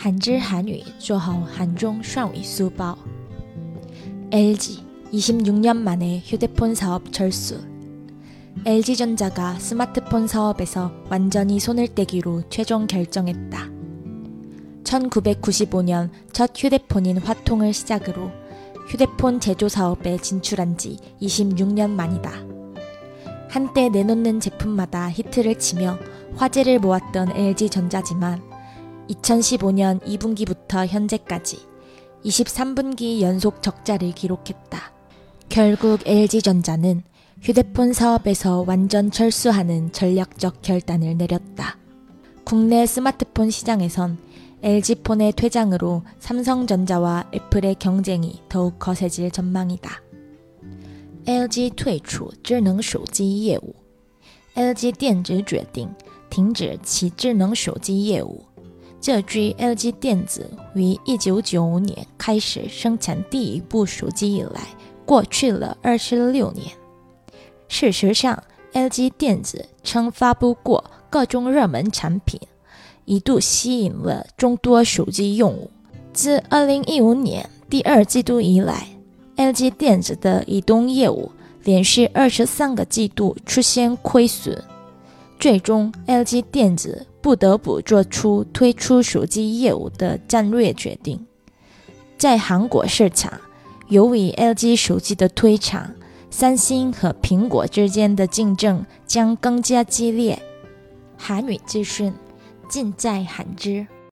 韩之한위 조하오 한종 슈아위 수바오 LG 26년 만에 휴대폰 사업 철수 LG전자가 스마트폰 사업에서 완전히 손을 떼기로 최종 결정했다. 1995년 첫 휴대폰인 화통을 시작으로 휴대폰 제조 사업에 진출한 지 26년 만이다. 한때 내놓는 제품마다 히트를 치며 화제를 모았던 LG전자지만 2015년 2분기부터 현재까지 23분기 연속 적자를 기록했다. 결국 LG전자는 휴대폰 사업에서 완전 철수하는 전략적 결단을 내렸다. 국내 스마트폰 시장에선 LG폰의 퇴장으로 삼성전자와 애플의 경쟁이 더욱 거세질 전망이다. LG 退出智能手机业务 LG 电子决定停止其智能手机业务。 这据 LG 电子于1995年开始生产第一部手机以来，过去了二十六年。事实上，LG 电子曾发布过各种热门产品，一度吸引了众多手机用户。自2015年第二季度以来，LG 电子的移动业务连续二十三个季度出现亏损，最终 LG 电子。不得不做出推出手机业务的战略决定。在韩国市场，由于 LG 手机的推产，三星和苹果之间的竞争将更加激烈。韩语资讯尽在韩知。